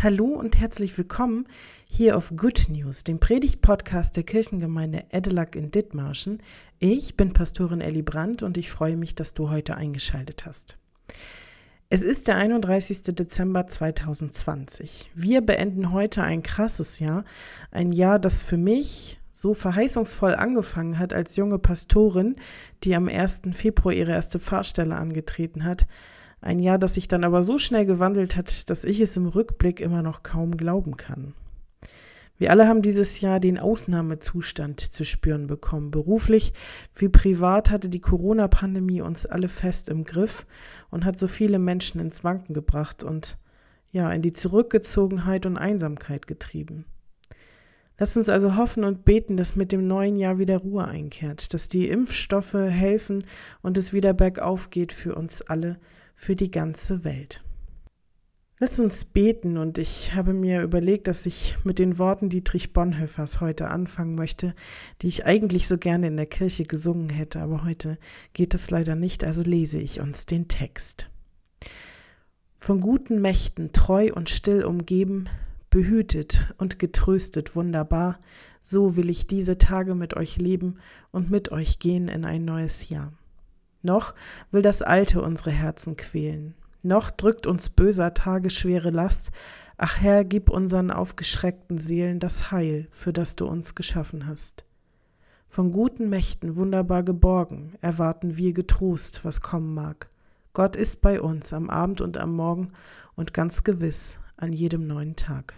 Hallo und herzlich willkommen hier auf Good News, dem Predigt-Podcast der Kirchengemeinde Edelack in Dithmarschen. Ich bin Pastorin Elli Brandt und ich freue mich, dass du heute eingeschaltet hast. Es ist der 31. Dezember 2020. Wir beenden heute ein krasses Jahr, ein Jahr, das für mich so verheißungsvoll angefangen hat als junge Pastorin, die am 1. Februar ihre erste Pfarrstelle angetreten hat, ein Jahr, das sich dann aber so schnell gewandelt hat, dass ich es im Rückblick immer noch kaum glauben kann. Wir alle haben dieses Jahr den Ausnahmezustand zu spüren bekommen. Beruflich wie privat hatte die Corona-Pandemie uns alle fest im Griff und hat so viele Menschen ins Wanken gebracht und ja, in die Zurückgezogenheit und Einsamkeit getrieben. Lasst uns also hoffen und beten, dass mit dem neuen Jahr wieder Ruhe einkehrt, dass die Impfstoffe helfen und es wieder bergauf geht für uns alle, für die ganze Welt. Lass uns beten und ich habe mir überlegt, dass ich mit den Worten Dietrich Bonhoeffers heute anfangen möchte, die ich eigentlich so gerne in der Kirche gesungen hätte, aber heute geht das leider nicht, also lese ich uns den Text. Von guten Mächten treu und still umgeben, behütet und getröstet wunderbar, so will ich diese Tage mit euch leben und mit euch gehen in ein neues Jahr. Noch will das Alte unsere Herzen quälen. Noch drückt uns böser Tage schwere Last. Ach Herr, gib unseren aufgeschreckten Seelen das Heil, für das du uns geschaffen hast. Von guten Mächten wunderbar geborgen, erwarten wir getrost, was kommen mag. Gott ist bei uns am Abend und am Morgen und ganz gewiss an jedem neuen Tag.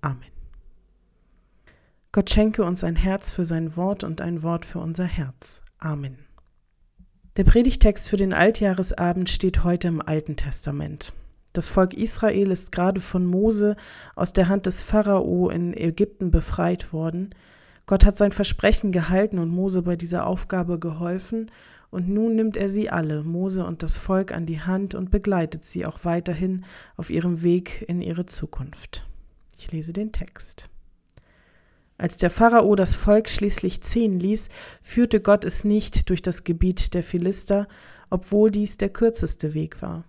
Amen. Gott schenke uns ein Herz für sein Wort und ein Wort für unser Herz. Amen. Der Predigtext für den Altjahresabend steht heute im Alten Testament. Das Volk Israel ist gerade von Mose aus der Hand des Pharao in Ägypten befreit worden. Gott hat sein Versprechen gehalten und Mose bei dieser Aufgabe geholfen, und nun nimmt er sie alle, Mose und das Volk, an die Hand und begleitet sie auch weiterhin auf ihrem Weg in ihre Zukunft. Ich lese den Text. Als der Pharao das Volk schließlich ziehen ließ, führte Gott es nicht durch das Gebiet der Philister, obwohl dies der kürzeste Weg war.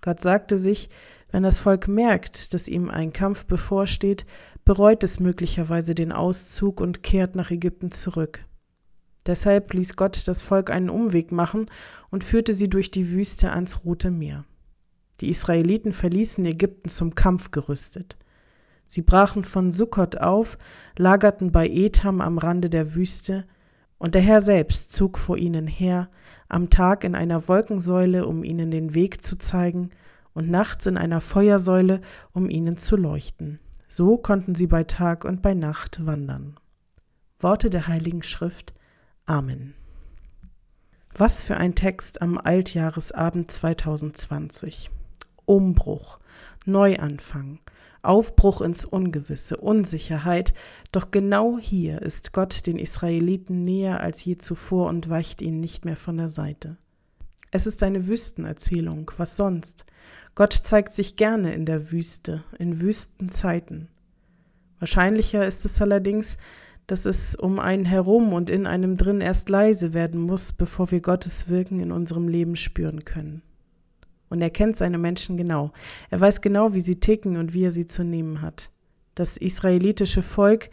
Gott sagte sich, wenn das Volk merkt, dass ihm ein Kampf bevorsteht, bereut es möglicherweise den Auszug und kehrt nach Ägypten zurück. Deshalb ließ Gott das Volk einen Umweg machen und führte sie durch die Wüste ans Rote Meer. Die Israeliten verließen Ägypten zum Kampf gerüstet. Sie brachen von Sukkot auf, lagerten bei Etam am Rande der Wüste, und der Herr selbst zog vor ihnen her, am Tag in einer Wolkensäule, um ihnen den Weg zu zeigen, und nachts in einer Feuersäule, um ihnen zu leuchten. So konnten sie bei Tag und bei Nacht wandern. Worte der Heiligen Schrift. Amen. Was für ein Text am Altjahresabend 2020. Umbruch, Neuanfang, Aufbruch ins Ungewisse, Unsicherheit, doch genau hier ist Gott den Israeliten näher als je zuvor und weicht ihnen nicht mehr von der Seite. Es ist eine Wüstenerzählung, was sonst? Gott zeigt sich gerne in der Wüste, in Wüstenzeiten. Wahrscheinlicher ist es allerdings, dass es um einen herum und in einem drin erst leise werden muss, bevor wir Gottes Wirken in unserem Leben spüren können. Und er kennt seine Menschen genau. Er weiß genau, wie sie ticken und wie er sie zu nehmen hat. Das israelitische Volk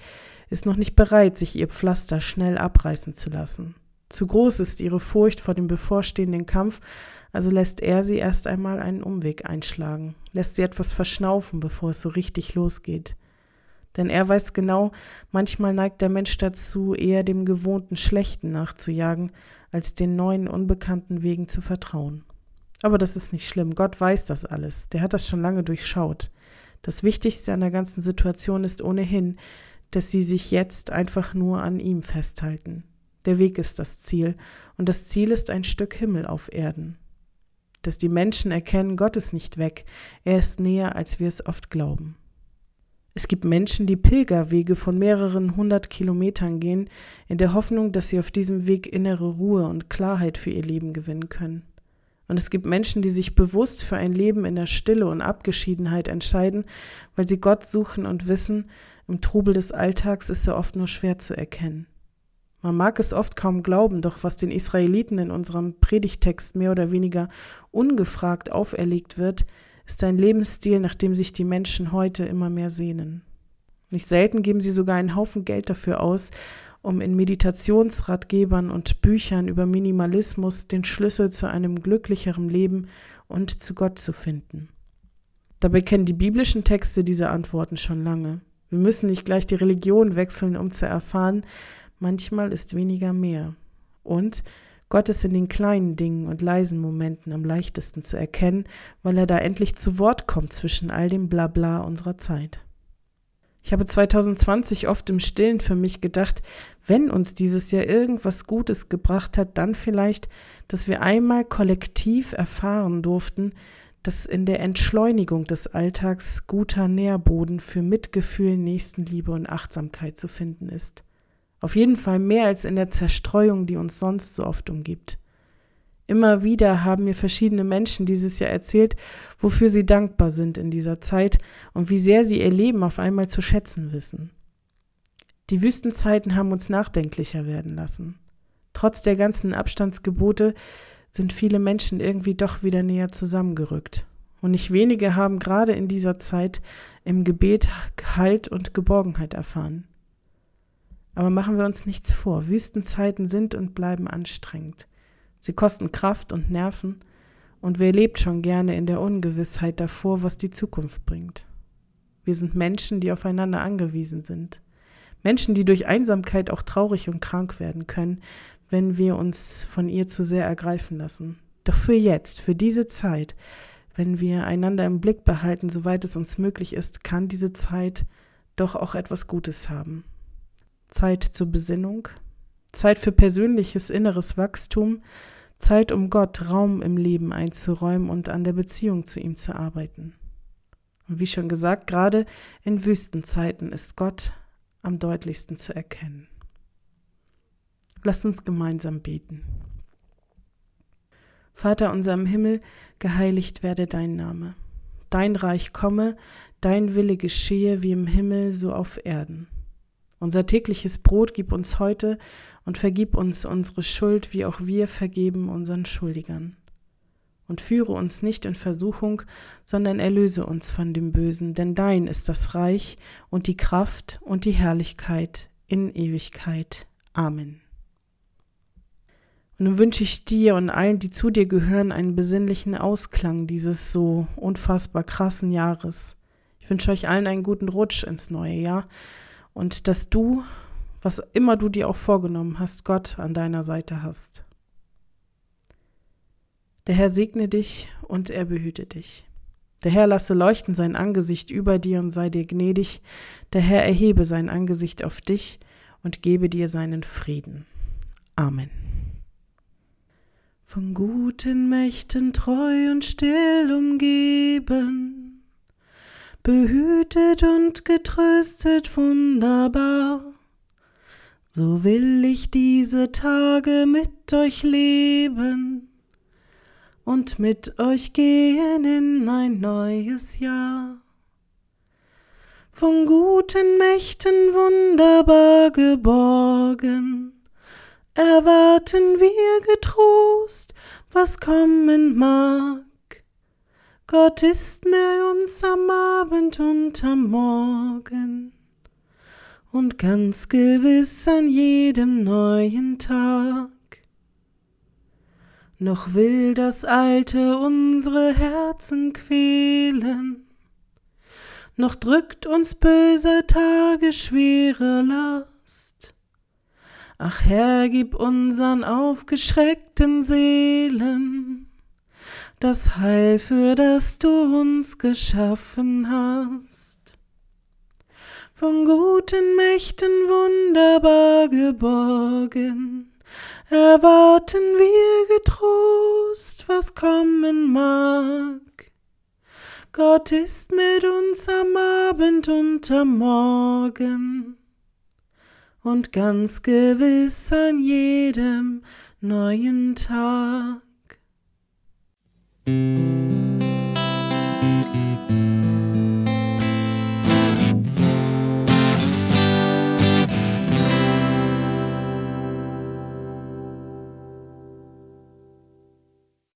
ist noch nicht bereit, sich ihr Pflaster schnell abreißen zu lassen. Zu groß ist ihre Furcht vor dem bevorstehenden Kampf, also lässt er sie erst einmal einen Umweg einschlagen, lässt sie etwas verschnaufen, bevor es so richtig losgeht. Denn er weiß genau, manchmal neigt der Mensch dazu, eher dem gewohnten Schlechten nachzujagen, als den neuen, unbekannten Wegen zu vertrauen. Aber das ist nicht schlimm. Gott weiß das alles. Der hat das schon lange durchschaut. Das Wichtigste an der ganzen Situation ist ohnehin, dass sie sich jetzt einfach nur an ihm festhalten. Der Weg ist das Ziel, und das Ziel ist ein Stück Himmel auf Erden. Dass die Menschen erkennen, Gott ist nicht weg, er ist näher, als wir es oft glauben. Es gibt Menschen, die Pilgerwege von mehreren hundert Kilometern gehen, in der Hoffnung, dass sie auf diesem Weg innere Ruhe und Klarheit für ihr Leben gewinnen können. Und es gibt Menschen, die sich bewusst für ein Leben in der Stille und Abgeschiedenheit entscheiden, weil sie Gott suchen und wissen, im Trubel des Alltags ist er oft nur schwer zu erkennen. Man mag es oft kaum glauben, doch was den Israeliten in unserem Predigtext mehr oder weniger ungefragt auferlegt wird, ist ein Lebensstil, nach dem sich die Menschen heute immer mehr sehnen. Nicht selten geben sie sogar einen Haufen Geld dafür aus, um in Meditationsratgebern und Büchern über Minimalismus den Schlüssel zu einem glücklicheren Leben und zu Gott zu finden. Dabei kennen die biblischen Texte diese Antworten schon lange. Wir müssen nicht gleich die Religion wechseln, um zu erfahren, manchmal ist weniger mehr. Und Gott ist in den kleinen Dingen und leisen Momenten am leichtesten zu erkennen, weil er da endlich zu Wort kommt zwischen all dem Blabla unserer Zeit. Ich habe 2020 oft im Stillen für mich gedacht, wenn uns dieses Jahr irgendwas Gutes gebracht hat, dann vielleicht, dass wir einmal kollektiv erfahren durften, dass in der Entschleunigung des Alltags guter Nährboden für Mitgefühl, Nächstenliebe und Achtsamkeit zu finden ist. Auf jeden Fall mehr als in der Zerstreuung, die uns sonst so oft umgibt. Immer wieder haben mir verschiedene Menschen dieses Jahr erzählt, wofür sie dankbar sind in dieser Zeit und wie sehr sie ihr Leben auf einmal zu schätzen wissen. Die Wüstenzeiten haben uns nachdenklicher werden lassen. Trotz der ganzen Abstandsgebote sind viele Menschen irgendwie doch wieder näher zusammengerückt. Und nicht wenige haben gerade in dieser Zeit im Gebet Halt und Geborgenheit erfahren. Aber machen wir uns nichts vor, Wüstenzeiten sind und bleiben anstrengend. Sie kosten Kraft und Nerven, und wer lebt schon gerne in der Ungewissheit davor, was die Zukunft bringt? Wir sind Menschen, die aufeinander angewiesen sind. Menschen, die durch Einsamkeit auch traurig und krank werden können, wenn wir uns von ihr zu sehr ergreifen lassen. Doch für jetzt, für diese Zeit, wenn wir einander im Blick behalten, soweit es uns möglich ist, kann diese Zeit doch auch etwas Gutes haben. Zeit zur Besinnung, Zeit für persönliches inneres Wachstum, Zeit, um Gott Raum im Leben einzuräumen und an der Beziehung zu ihm zu arbeiten. Und wie schon gesagt, gerade in Wüstenzeiten ist Gott am deutlichsten zu erkennen. Lasst uns gemeinsam beten. Vater unser im Himmel, geheiligt werde dein Name. Dein Reich komme, dein Wille geschehe wie im Himmel so auf Erden. Unser tägliches Brot gib uns heute und vergib uns unsere Schuld, wie auch wir vergeben unseren Schuldigern. Und führe uns nicht in Versuchung, sondern erlöse uns von dem Bösen, denn dein ist das Reich und die Kraft und die Herrlichkeit in Ewigkeit. Amen. Und nun wünsche ich dir und allen, die zu dir gehören, einen besinnlichen Ausklang dieses so unfassbar krassen Jahres. Ich wünsche euch allen einen guten Rutsch ins neue Jahr und dass du, was immer du dir auch vorgenommen hast, Gott an deiner Seite hast. Der Herr segne dich und er behüte dich. Der Herr lasse leuchten sein Angesicht über dir und sei dir gnädig. Der Herr erhebe sein Angesicht auf dich und gebe dir seinen Frieden. Amen. Von guten Mächten treu und still umgeben behütet und getröstet wunderbar. So will ich diese Tage mit euch leben und mit euch gehen in ein neues Jahr. Von guten Mächten wunderbar geborgen, erwarten wir getrost, was kommen mag. Gott ist mit uns am Abend und am Morgen und ganz gewiss an jedem neuen Tag. Noch will das Alte unsere Herzen quälen, noch drückt uns böser Tage schwere Last. Ach Herr, gib unseren aufgeschreckten Seelen das Heil, für das du uns geschaffen hast. Von guten Mächten wunderbar geborgen, erwarten wir getrost, was kommen mag. Gott ist mit uns am Abend und am Morgen und ganz gewiss an jedem neuen Tag. Música